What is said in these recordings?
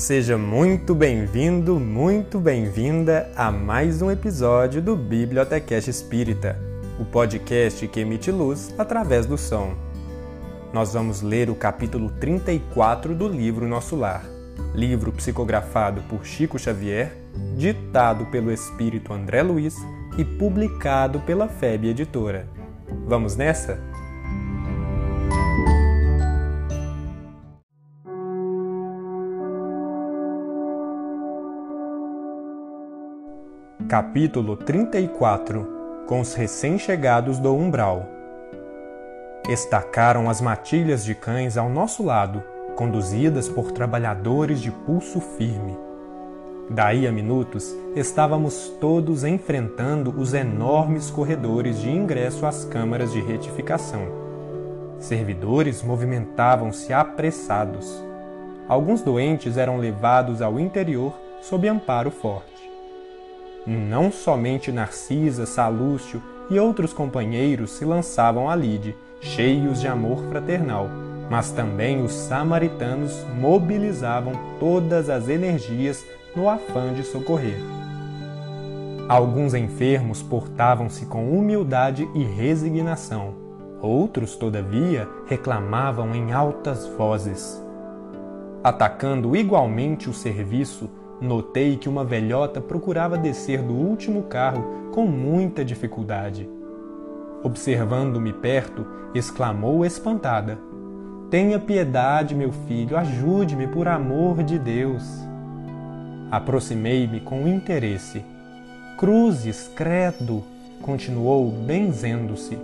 Seja muito bem-vindo, muito bem-vinda a mais um episódio do Bibliotecast Espírita, o podcast que emite luz através do som. Nós vamos ler o capítulo 34 do livro Nosso Lar, livro psicografado por Chico Xavier, ditado pelo espírito André Luiz e publicado pela FEB Editora. Vamos nessa? Capítulo 34 Com os recém-chegados do umbral. Estacaram as matilhas de cães ao nosso lado, conduzidas por trabalhadores de pulso firme. Daí a minutos, estávamos todos enfrentando os enormes corredores de ingresso às câmaras de retificação. Servidores movimentavam-se apressados. Alguns doentes eram levados ao interior sob amparo forte. Não somente Narcisa, Salúcio e outros companheiros se lançavam à lide, cheios de amor fraternal, mas também os samaritanos mobilizavam todas as energias no afã de socorrer. Alguns enfermos portavam-se com humildade e resignação. Outros, todavia, reclamavam em altas vozes. Atacando igualmente o serviço, Notei que uma velhota procurava descer do último carro com muita dificuldade. Observando-me perto, exclamou espantada: Tenha piedade, meu filho, ajude-me por amor de Deus. Aproximei-me com interesse. Cruzes, credo, continuou benzendo-se.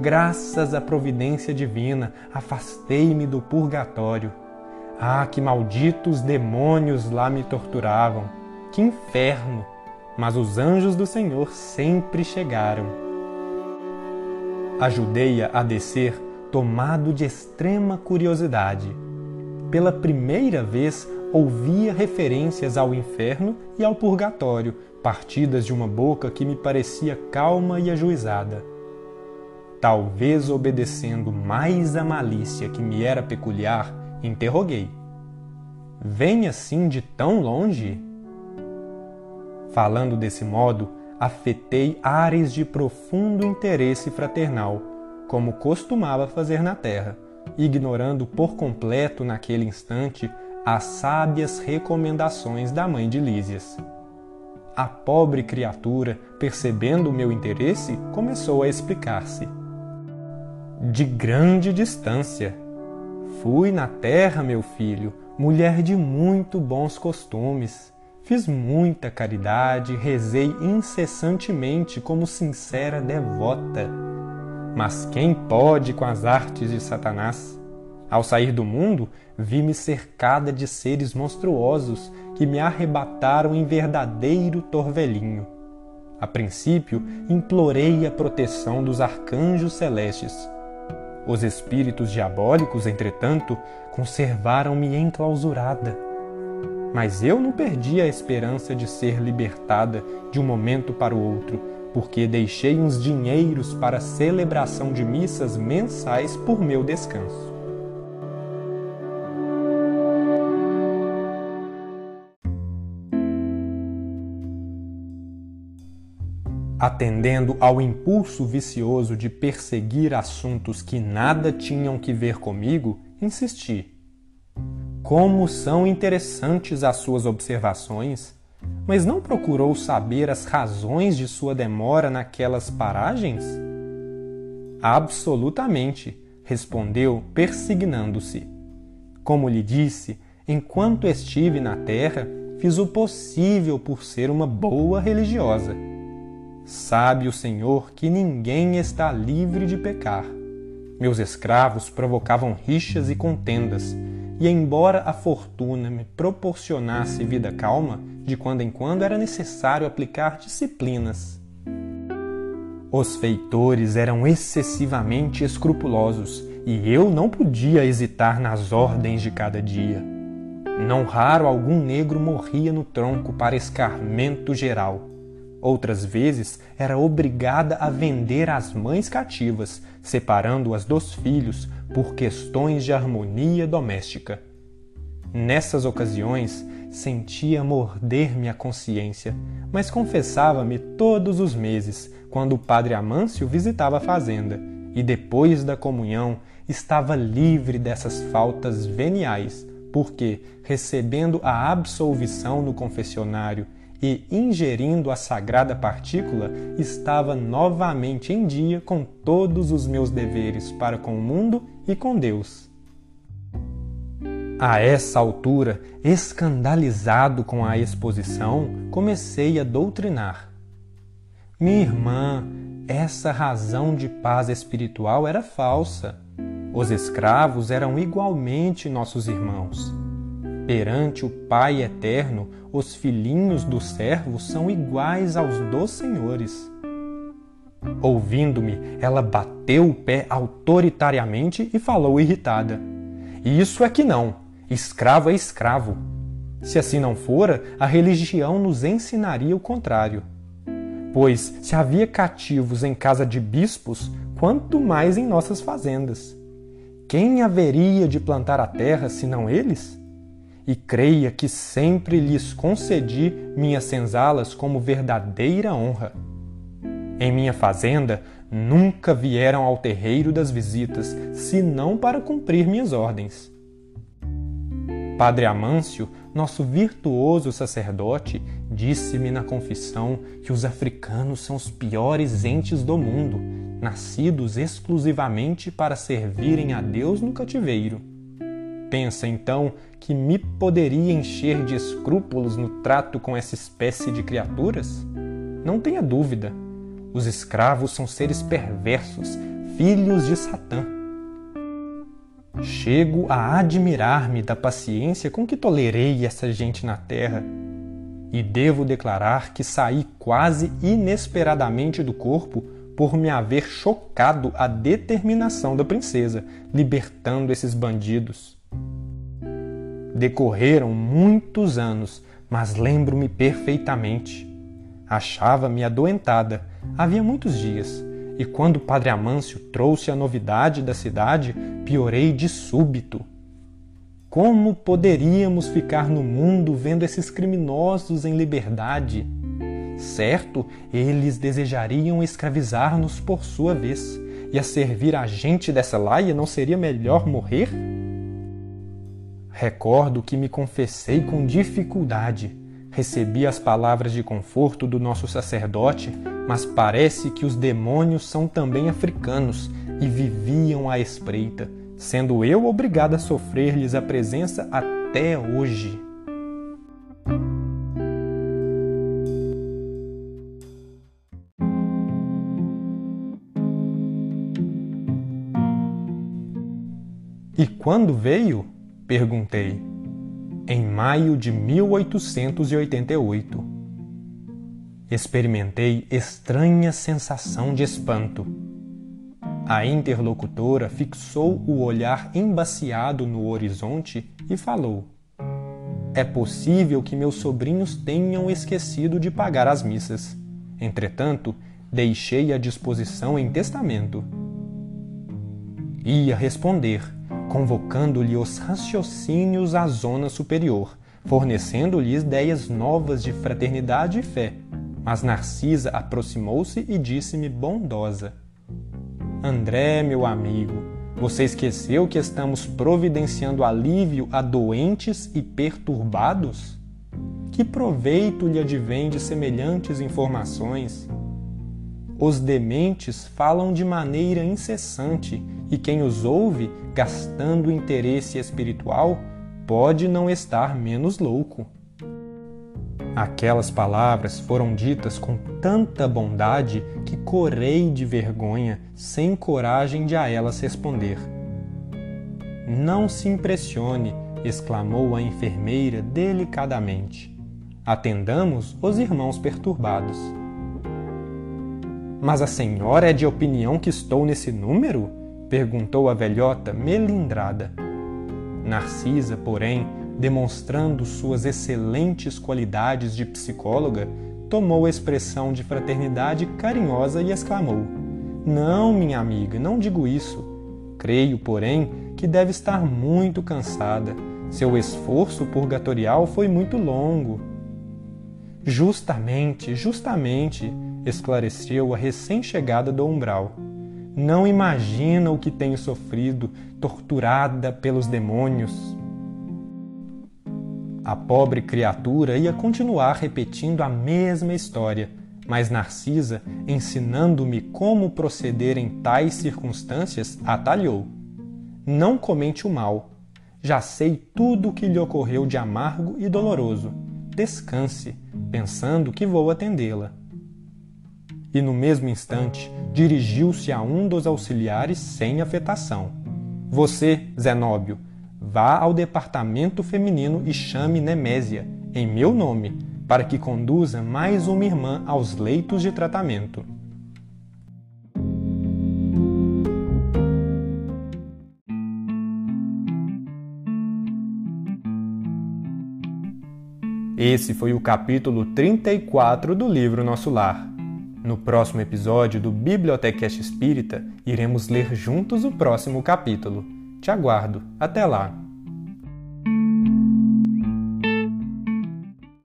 Graças à providência divina, afastei-me do purgatório ah, que malditos demônios lá me torturavam! Que inferno! Mas os anjos do Senhor sempre chegaram. Ajudei-a a descer, tomado de extrema curiosidade. Pela primeira vez ouvia referências ao inferno e ao purgatório, partidas de uma boca que me parecia calma e ajuizada. Talvez obedecendo mais à malícia que me era peculiar, Interroguei. Vem assim de tão longe? Falando desse modo, afetei ares de profundo interesse fraternal, como costumava fazer na terra, ignorando por completo naquele instante as sábias recomendações da mãe de Lísias. A pobre criatura, percebendo o meu interesse, começou a explicar-se. De grande distância, Fui na terra, meu filho, mulher de muito bons costumes. Fiz muita caridade, rezei incessantemente como sincera devota. Mas quem pode com as artes de Satanás? Ao sair do mundo, vi-me cercada de seres monstruosos que me arrebataram em verdadeiro torvelinho. A princípio, implorei a proteção dos arcanjos celestes os espíritos diabólicos, entretanto, conservaram-me enclausurada. Mas eu não perdi a esperança de ser libertada de um momento para o outro, porque deixei uns dinheiros para celebração de missas mensais por meu descanso. Atendendo ao impulso vicioso de perseguir assuntos que nada tinham que ver comigo, insisti. Como são interessantes as suas observações, mas não procurou saber as razões de sua demora naquelas paragens? Absolutamente, respondeu, persignando-se. Como lhe disse, enquanto estive na terra, fiz o possível por ser uma boa religiosa Sabe o Senhor que ninguém está livre de pecar. Meus escravos provocavam rixas e contendas, e embora a fortuna me proporcionasse vida calma, de quando em quando era necessário aplicar disciplinas. Os feitores eram excessivamente escrupulosos e eu não podia hesitar nas ordens de cada dia. Não raro algum negro morria no tronco para escarmento geral. Outras vezes era obrigada a vender as mães cativas, separando-as dos filhos por questões de harmonia doméstica. Nessas ocasiões, sentia morder-me a consciência, mas confessava-me todos os meses, quando o padre Amâncio visitava a fazenda, e depois da comunhão estava livre dessas faltas veniais, porque, recebendo a absolvição no confessionário e ingerindo a sagrada partícula, estava novamente em dia com todos os meus deveres para com o mundo e com Deus. A essa altura, escandalizado com a exposição, comecei a doutrinar. Minha irmã, essa razão de paz espiritual era falsa. Os escravos eram igualmente nossos irmãos. Perante o Pai eterno, os filhinhos dos servos são iguais aos dos senhores. Ouvindo-me, ela bateu o pé autoritariamente e falou irritada: Isso é que não. Escravo é escravo. Se assim não fora, a religião nos ensinaria o contrário. Pois, se havia cativos em casa de bispos, quanto mais em nossas fazendas. Quem haveria de plantar a terra senão eles? E creia que sempre lhes concedi minhas senzalas como verdadeira honra. Em minha fazenda nunca vieram ao terreiro das visitas, senão para cumprir minhas ordens. Padre Amâncio, nosso virtuoso sacerdote, disse-me na confissão que os africanos são os piores entes do mundo nascidos exclusivamente para servirem a Deus no cativeiro. Pensa então que me poderia encher de escrúpulos no trato com essa espécie de criaturas? Não tenha dúvida, os escravos são seres perversos, filhos de Satã. Chego a admirar-me da paciência com que tolerei essa gente na terra. E devo declarar que saí quase inesperadamente do corpo por me haver chocado a determinação da princesa, libertando esses bandidos. Decorreram muitos anos, mas lembro-me perfeitamente. Achava-me adoentada, havia muitos dias, e quando o padre Amâncio trouxe a novidade da cidade, piorei de súbito. Como poderíamos ficar no mundo vendo esses criminosos em liberdade? Certo, eles desejariam escravizar-nos por sua vez, e a servir a gente dessa laia não seria melhor morrer? Recordo que me confessei com dificuldade. Recebi as palavras de conforto do nosso sacerdote, mas parece que os demônios são também africanos e viviam à espreita, sendo eu obrigado a sofrer-lhes a presença até hoje. E quando veio? Perguntei. Em maio de 1888. Experimentei estranha sensação de espanto. A interlocutora fixou o olhar embaciado no horizonte e falou: É possível que meus sobrinhos tenham esquecido de pagar as missas. Entretanto, deixei à disposição em testamento. Ia responder convocando-lhe os raciocínios à zona superior, fornecendo-lhe ideias novas de fraternidade e fé. Mas Narcisa aproximou-se e disse-me bondosa: André, meu amigo, você esqueceu que estamos providenciando alívio a doentes e perturbados? Que proveito lhe advém de semelhantes informações? Os dementes falam de maneira incessante e quem os ouve, gastando interesse espiritual, pode não estar menos louco. Aquelas palavras foram ditas com tanta bondade que corei de vergonha, sem coragem de a elas responder. Não se impressione, exclamou a enfermeira delicadamente. Atendamos os irmãos perturbados. Mas a senhora é de opinião que estou nesse número? perguntou a velhota melindrada. Narcisa, porém, demonstrando suas excelentes qualidades de psicóloga, tomou a expressão de fraternidade carinhosa e exclamou: Não, minha amiga, não digo isso. Creio, porém, que deve estar muito cansada. Seu esforço purgatorial foi muito longo. Justamente, justamente, esclareceu a recém-chegada do umbral. Não imagina o que tenho sofrido, torturada pelos demônios. A pobre criatura ia continuar repetindo a mesma história, mas Narcisa, ensinando-me como proceder em tais circunstâncias, atalhou. Não comente o mal. Já sei tudo o que lhe ocorreu de amargo e doloroso. Descanse, pensando que vou atendê-la. E no mesmo instante, dirigiu-se a um dos auxiliares sem afetação. Você, Zenóbio, vá ao departamento feminino e chame Nemésia, em meu nome, para que conduza mais uma irmã aos leitos de tratamento. Esse foi o capítulo 34 do livro Nosso Lar. No próximo episódio do Bibliotecast Espírita, iremos ler juntos o próximo capítulo. Te aguardo. Até lá!